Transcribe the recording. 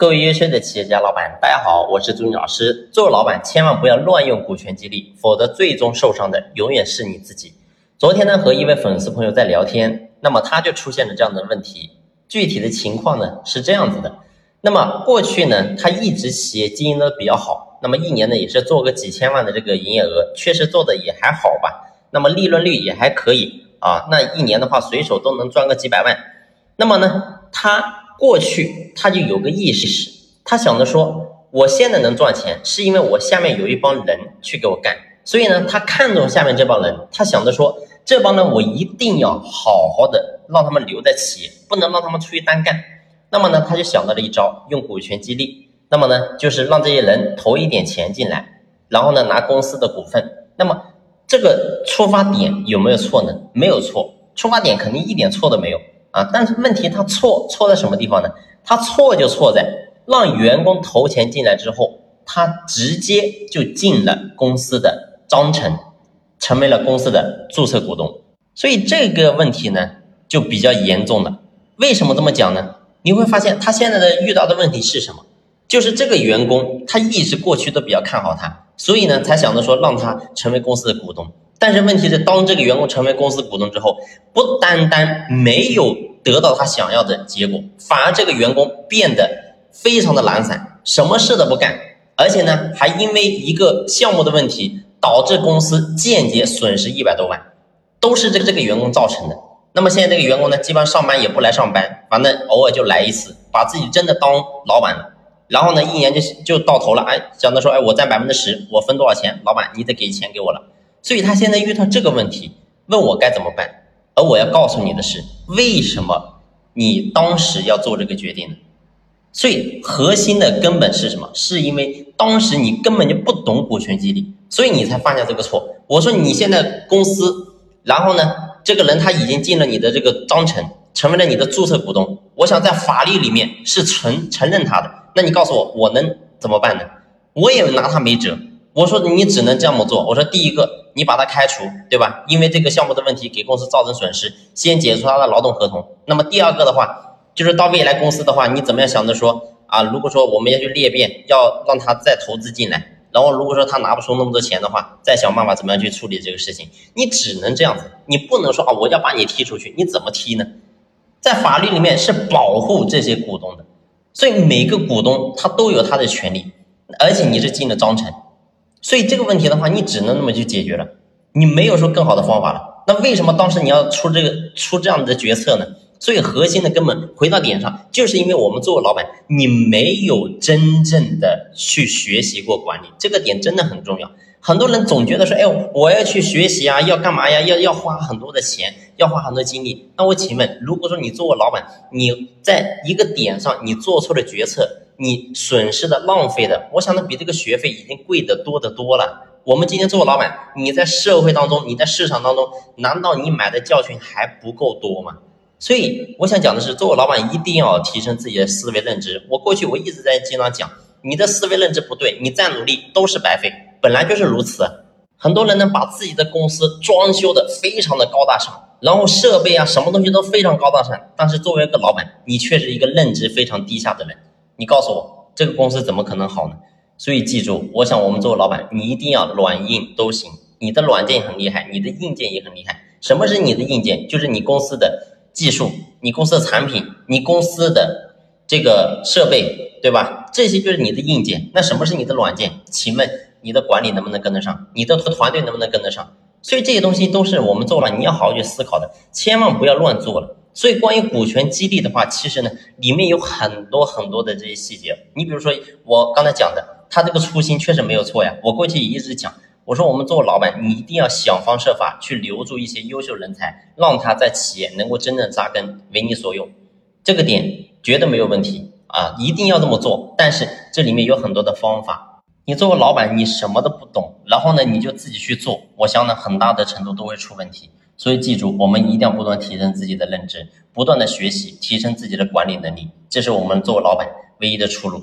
各位优秀的企业家老板，大家好，我是朱军老师。做老板千万不要乱用股权激励，否则最终受伤的永远是你自己。昨天呢，和一位粉丝朋友在聊天，那么他就出现了这样的问题。具体的情况呢是这样子的，那么过去呢，他一直企业经营的比较好，那么一年呢也是做个几千万的这个营业额，确实做的也还好吧。那么利润率也还可以啊，那一年的话随手都能赚个几百万。那么呢，他。过去他就有个意识，他想着说，我现在能赚钱，是因为我下面有一帮人去给我干，所以呢，他看中下面这帮人，他想着说，这帮人我一定要好好的让他们留在企业，不能让他们出去单干。那么呢，他就想到了一招，用股权激励。那么呢，就是让这些人投一点钱进来，然后呢，拿公司的股份。那么这个出发点有没有错呢？没有错，出发点肯定一点错都没有。啊，但是问题他错错在什么地方呢？他错就错在让员工投钱进来之后，他直接就进了公司的章程，成为了公司的注册股东。所以这个问题呢就比较严重了。为什么这么讲呢？你会发现他现在的遇到的问题是什么？就是这个员工他一直过去都比较看好他，所以呢才想着说让他成为公司的股东。但是问题是，当这个员工成为公司股东之后，不单单没有得到他想要的结果，反而这个员工变得非常的懒散，什么事都不干，而且呢，还因为一个项目的问题，导致公司间接损失一百多万，都是这个这个员工造成的。那么现在这个员工呢，基本上上班也不来上班，反正偶尔就来一次，把自己真的当老板了。然后呢，一年就就到头了，哎，想着说，哎，我占百分之十，我分多少钱？老板，你得给钱给我了。所以他现在遇到这个问题，问我该怎么办，而我要告诉你的是，为什么你当时要做这个决定呢？所以核心的根本是什么？是因为当时你根本就不懂股权激励，所以你才犯下这个错。我说你现在公司，然后呢，这个人他已经进了你的这个章程，成为了你的注册股东，我想在法律里面是承承认他的，那你告诉我，我能怎么办呢？我也拿他没辙。我说你只能这么做。我说第一个，你把他开除，对吧？因为这个项目的问题给公司造成损失，先解除他的劳动合同。那么第二个的话，就是到未来公司的话，你怎么样想着说啊？如果说我们要去裂变，要让他再投资进来，然后如果说他拿不出那么多钱的话，再想办法怎么样去处理这个事情。你只能这样子，你不能说啊，我要把你踢出去，你怎么踢呢？在法律里面是保护这些股东的，所以每个股东他都有他的权利，而且你是进了章程。所以这个问题的话，你只能那么去解决了，你没有说更好的方法了。那为什么当时你要出这个出这样的决策呢？所以核心的根本回到点上，就是因为我们作为老板，你没有真正的去学习过管理，这个点真的很重要。很多人总觉得说，哎，我要去学习啊，要干嘛呀？要要花很多的钱，要花很多精力。那我请问，如果说你作为老板，你在一个点上你做错了决策，你损失的、浪费的，我想的比这个学费已经贵得多得多了。我们今天做老板，你在社会当中，你在市场当中，难道你买的教训还不够多吗？所以我想讲的是，作为老板一定要提升自己的思维认知。我过去我一直在经常讲，你的思维认知不对，你再努力都是白费。本来就是如此，很多人呢把自己的公司装修的非常的高大上，然后设备啊什么东西都非常高大上，但是作为一个老板，你却是一个认知非常低下的人。你告诉我，这个公司怎么可能好呢？所以记住，我想我们作为老板，你一定要软硬都行。你的软件很厉害，你的硬件也很厉害。什么是你的硬件？就是你公司的技术，你公司的产品，你公司的这个设备，对吧？这些就是你的硬件。那什么是你的软件？请问？你的管理能不能跟得上？你的团队能不能跟得上？所以这些东西都是我们做了，你要好好去思考的，千万不要乱做了。所以关于股权激励的话，其实呢，里面有很多很多的这些细节。你比如说我刚才讲的，他这个初心确实没有错呀。我过去也一直讲，我说我们作为老板，你一定要想方设法去留住一些优秀人才，让他在企业能够真正扎根，为你所用。这个点绝对没有问题啊，一定要这么做。但是这里面有很多的方法。你作为老板，你什么都不懂，然后呢，你就自己去做，我想呢，很大的程度都会出问题。所以记住，我们一定要不断提升自己的认知，不断的学习，提升自己的管理能力，这是我们做老板唯一的出路。